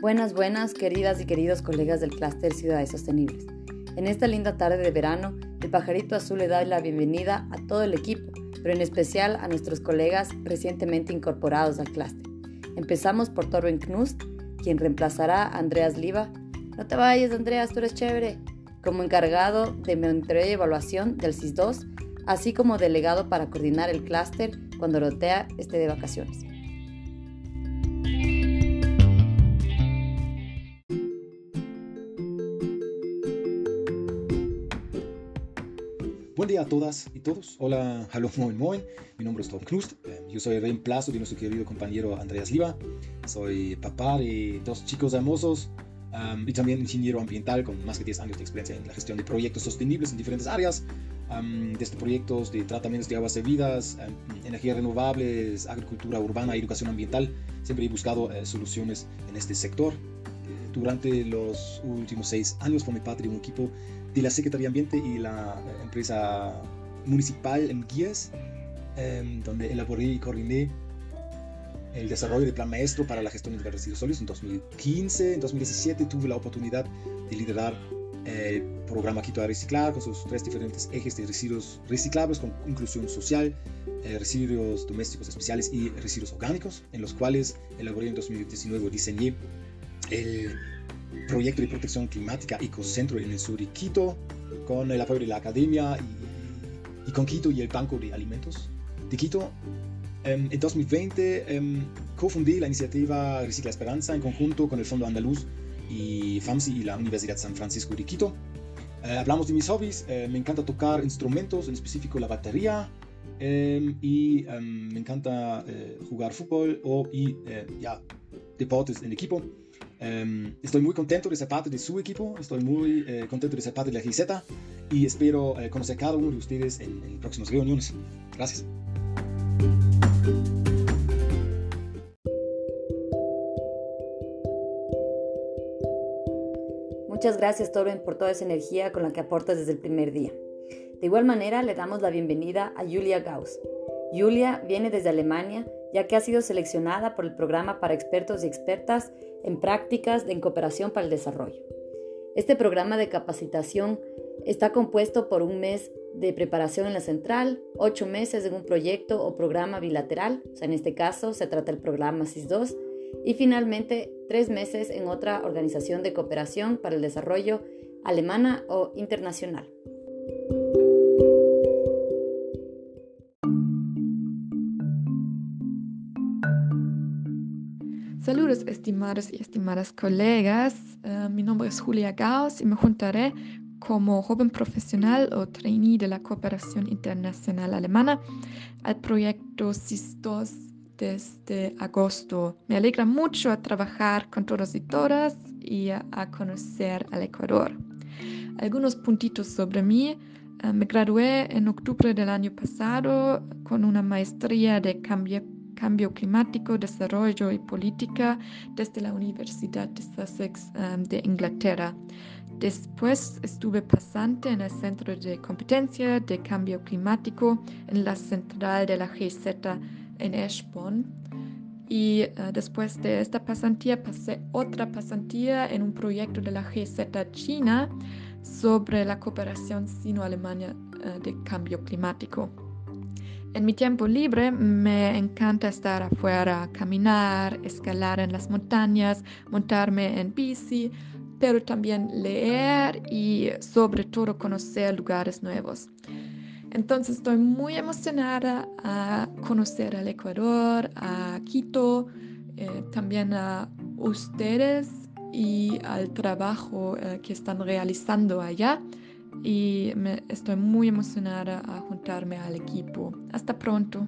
Buenas, buenas, queridas y queridos colegas del clúster Ciudades Sostenibles. En esta linda tarde de verano, el pajarito azul le da la bienvenida a todo el equipo, pero en especial a nuestros colegas recientemente incorporados al clúster. Empezamos por Torben Knust, quien reemplazará a Andreas Liva. No te vayas, Andreas, tú eres chévere. Como encargado de monitoreo y evaluación del CIS2, así como delegado para coordinar el clúster cuando Rotea esté de vacaciones. Buen día a todas y todos. Hola, hallo, moin, moin. Mi nombre es Tom Knust. Eh, yo soy reemplazo de nuestro querido compañero Andreas Liva. Soy papá de dos chicos hermosos um, y también ingeniero ambiental con más de 10 años de experiencia en la gestión de proyectos sostenibles en diferentes áreas, um, desde proyectos de tratamientos de aguas servidas, um, energías renovables, agricultura urbana, educación ambiental. Siempre he buscado uh, soluciones en este sector. Durante los últimos seis años formé parte de un equipo de la Secretaría de Ambiente y la empresa municipal en Guías, em, donde elaboré y coordiné el desarrollo del plan maestro para la gestión de residuos sólidos en 2015. En 2017 tuve la oportunidad de liderar el programa Quito a Reciclar con sus tres diferentes ejes de residuos reciclables con inclusión social, eh, residuos domésticos especiales y residuos orgánicos, en los cuales elaboré en 2019 diseñé el proyecto de protección climática Ecocentro en el sur de Quito, con el apoyo de la academia y, con Quito y el Banco de Alimentos de Quito. Em, en 2020 em, cofundé la iniciativa Recicla Esperanza en conjunto con el Fondo Andaluz y FAMSI y la Universidad San Francisco de Quito. Eh, hablamos de mis hobbies, eh, me encanta tocar instrumentos, en específico la batería, em, y me encanta eh, jugar fútbol o, y ya, deportes en equipo. Um, estoy muy contento de ser parte de su equipo, estoy muy eh, contento de ser parte de la GZ y espero eh, conocer cada uno de ustedes en, en próximas reuniones. Gracias. Muchas gracias, Torben, por toda esa energía con la que aportas desde el primer día. De igual manera, le damos la bienvenida a Julia Gauss. Julia viene desde Alemania, ya que ha sido seleccionada por el programa para expertos y expertas en prácticas de cooperación para el desarrollo. Este programa de capacitación está compuesto por un mes de preparación en la central, ocho meses en un proyecto o programa bilateral, o sea, en este caso se trata del programa SIS-2, y finalmente tres meses en otra organización de cooperación para el desarrollo alemana o internacional. Estimados y estimadas colegas, uh, mi nombre es Julia Gauss y me juntaré como joven profesional o trainee de la Cooperación Internacional Alemana al proyecto SIS-2 desde agosto. Me alegra mucho a trabajar con todos y todas y a, conocer al Ecuador. Algunos puntitos sobre mí. Uh, me gradué en octubre del año pasado con una maestría de cambio Cambio Climático, Desarrollo y Política desde la Universidad de Sussex um, de Inglaterra. Después estuve pasante en el Centro de Competencia de Cambio Climático en la central de la GZ en Eschborn. Y uh, después de esta pasantía pasé otra pasantía en un proyecto de la GZ China sobre la cooperación sino-alemania uh, de cambio climático. En mi tiempo libre me encanta estar afuera, caminar, escalar en las montañas, montarme en bici, pero también leer y sobre todo conocer lugares nuevos. Entonces estoy muy emocionada a conocer al Ecuador, a Quito, eh, también a ustedes y al trabajo eh, que están realizando allá y estoy muy emocionada a juntarme al equipo. Hasta pronto.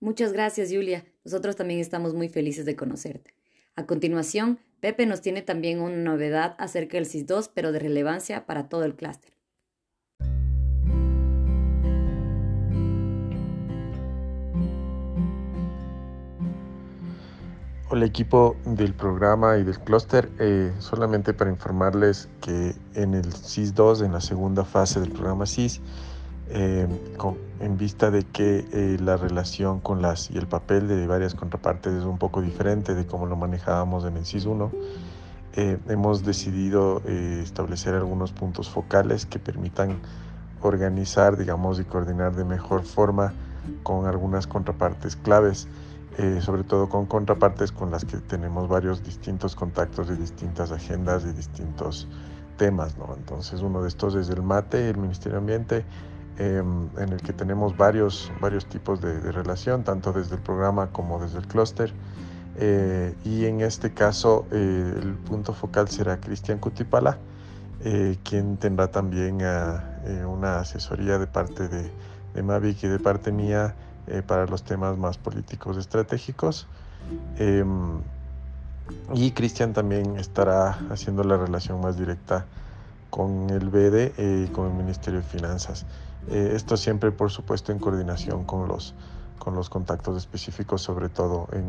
Muchas gracias, Julia. Nosotros también estamos muy felices de conocerte. A continuación, Pepe nos tiene también una novedad acerca del SIS-2, pero de relevancia para todo el clúster. Hola equipo del programa y del clúster, eh, solamente para informarles que en el CIS 2, en la segunda fase del programa CIS, eh, en vista de que eh, la relación con las y el papel de varias contrapartes es un poco diferente de cómo lo manejábamos en el CIS 1, eh, hemos decidido establecer algunos puntos focales que permitan organizar, digamos, y coordinar de mejor forma con algunas contrapartes claves, sobre todo con contrapartes con las que tenemos varios distintos contactos de distintas agendas, de distintos temas, ¿no? Entonces uno de estos es el MATE, el Ministerio de Ambiente, Em, en el que tenemos varios, varios tipos de, relación, tanto desde el programa como desde el clúster. Eh, y en este caso eh, el punto focal será Cristian Cutipala, eh, quien tendrá también una asesoría de parte de, de, Mavic y de parte mía para los temas más políticos estratégicos. Em, y Cristian también estará haciendo la relación más directa con el BD y con el Ministerio de Finanzas. Eh, esto siempre, por supuesto, en coordinación con los, con los contactos específicos, sobre todo en,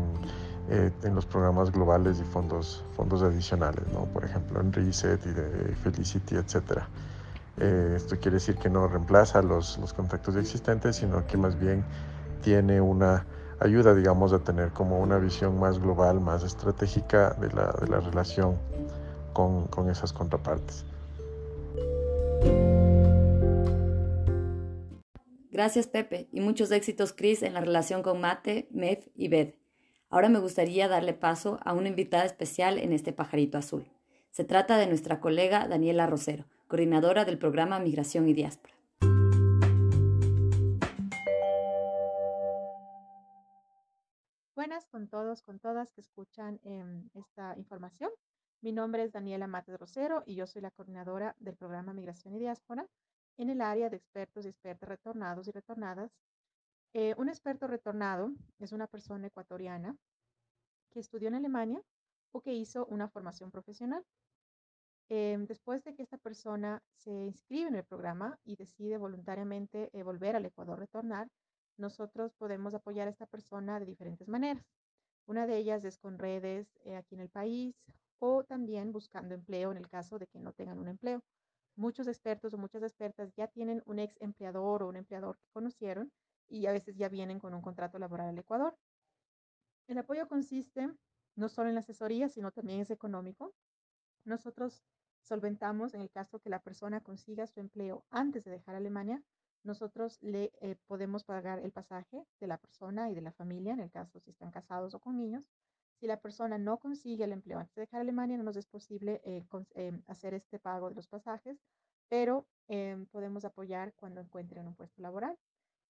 eh, en los programas globales y fondos, fondos adicionales, ¿no? por ejemplo, en Reset y de Felicity, etc. Eh, esto quiere decir que no reemplaza los, los contactos existentes, sino que más bien tiene una ayuda, digamos, a tener como una visión más global, más estratégica de la, de la relación con, con esas contrapartes. Gracias Pepe y muchos éxitos Chris en la relación con Mate, Mev y Bed. Ahora me gustaría darle paso a una invitada especial en este pajarito azul. Se trata de nuestra colega Daniela Rosero, coordinadora del programa Migración y Diáspora. Buenas con todos, con todas que escuchan em, esta información. Mi nombre es Daniela Mate Rosero y yo soy la coordinadora del programa Migración y Diáspora en el área de expertos y expertas retornados y retornadas. Eh, un experto retornado es una persona ecuatoriana que estudió en Alemania o que hizo una formación profesional. Em, después de que esta persona se inscribe en el programa y decide voluntariamente eh, volver al Ecuador, retornar, nosotros podemos apoyar a esta persona de diferentes maneras. Una de ellas es con redes eh, aquí en el país o también buscando empleo en el caso de que no tengan un empleo muchos expertos o muchas expertas ya tienen un ex empleador o un empleador que conocieron y a veces ya vienen con un contrato laboral al Ecuador. El apoyo consiste no solo en la asesoría, sino también es económico. Nosotros solventamos en el caso que la persona consiga su empleo antes de dejar Alemania, nosotros le eh, podemos pagar el pasaje de la persona y de la familia, en el caso si están casados o con niños, si la persona no consigue el empleo antes de dejar Alemania, no nos es posible eh, eh, hacer este pago de los pasajes, pero em, podemos apoyar cuando encuentren un puesto laboral.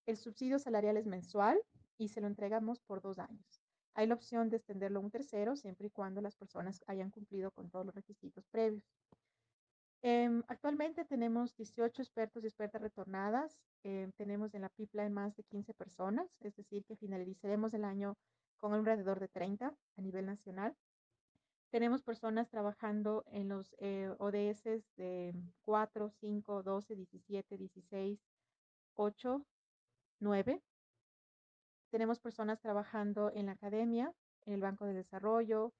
El subsidio salarial es mensual y se lo entregamos por dos años. Hay la opción de extenderlo a un tercero siempre y cuando las personas hayan cumplido con todos los requisitos previos. Em, actualmente tenemos 18 expertos y expertas retornadas. Em, tenemos en la pipeline más de 15 personas, es decir, que finalizaremos el año con alrededor de 30 a nivel nacional. Tenemos personas trabajando en los eh, ODS de 4, 5, 12, 17, 16, 8, 9. Tenemos personas trabajando en la academia, en el Banco de Desarrollo,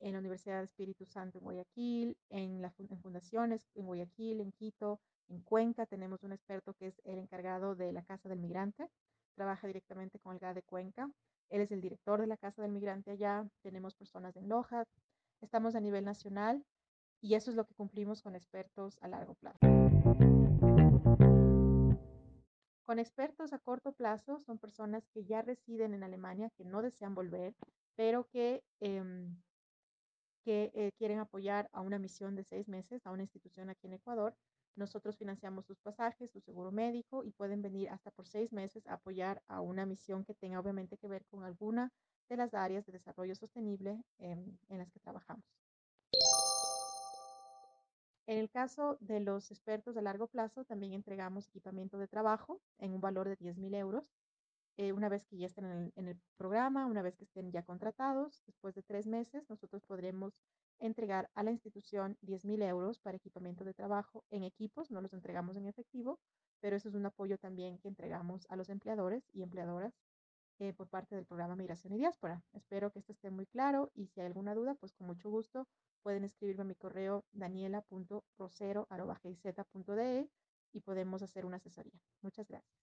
en la Universidad de Espíritu Santo en Guayaquil, en, las fundaciones en Guayaquil, en Quito, en Cuenca. Tenemos un experto que es el encargado de la Casa del Migrante, trabaja directamente con el GA de Cuenca. Él es el director de la Casa del Migrante allá. Tenemos personas en Loja. Estamos a nivel nacional y eso es lo que cumplimos con expertos a largo plazo. Con expertos a corto plazo son personas que ya residen en Alemania, que no desean volver, pero que, em, que eh, quieren apoyar a una misión de seis meses a una institución aquí en Ecuador nosotros financiamos sus pasajes, su seguro médico y pueden venir hasta por seis meses a apoyar a una misión que tenga obviamente que ver con alguna de las áreas de desarrollo sostenible en, las que trabajamos. En el caso de los expertos de largo plazo, también entregamos equipamiento de trabajo en un valor de 10 mil euros. Eh, una vez que ya estén en el, en el, programa, una vez que estén ya contratados, después de tres meses, nosotros podremos entregar a la institución 10 mil euros para equipamiento de trabajo en equipos, no los entregamos en efectivo, pero eso es un apoyo también que entregamos a los empleadores y empleadoras eh, por parte del programa Migración y Diáspora. Espero que esto esté muy claro y si hay alguna duda, pues con mucho gusto pueden escribirme a mi correo daniela.rosero.de y podemos hacer una asesoría. Muchas gracias.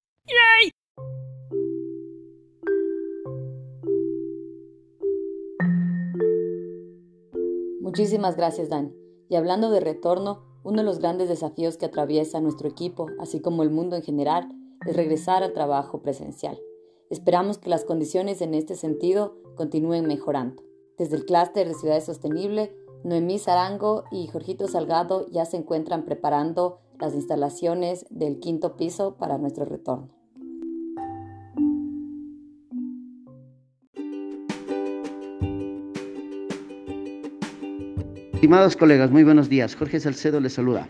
Muchísimas gracias, Dani. Y hablando de retorno, uno de los grandes desafíos que atraviesa nuestro equipo, así como el mundo en general, es regresar al trabajo presencial. Esperamos que las condiciones en este sentido continúen mejorando. Desde el clúster de ciudades sostenibles, Noemí Zarango y Jorgito Salgado ya se encuentran preparando las instalaciones del quinto piso para nuestro retorno. Estimados colegas, muy buenos días. Jorge Salcedo les saluda.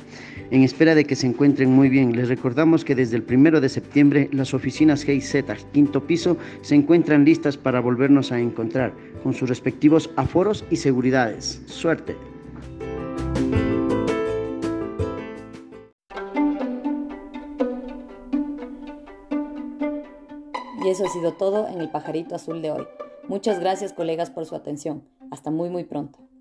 En espera de que se encuentren muy bien, les recordamos que desde el primero de septiembre las oficinas GIZ, quinto piso, se encuentran listas para volvernos a encontrar, con sus respectivos aforos y seguridades. Suerte. Y eso ha sido todo en el pajarito azul de hoy. Muchas gracias colegas por su atención. Hasta muy muy pronto.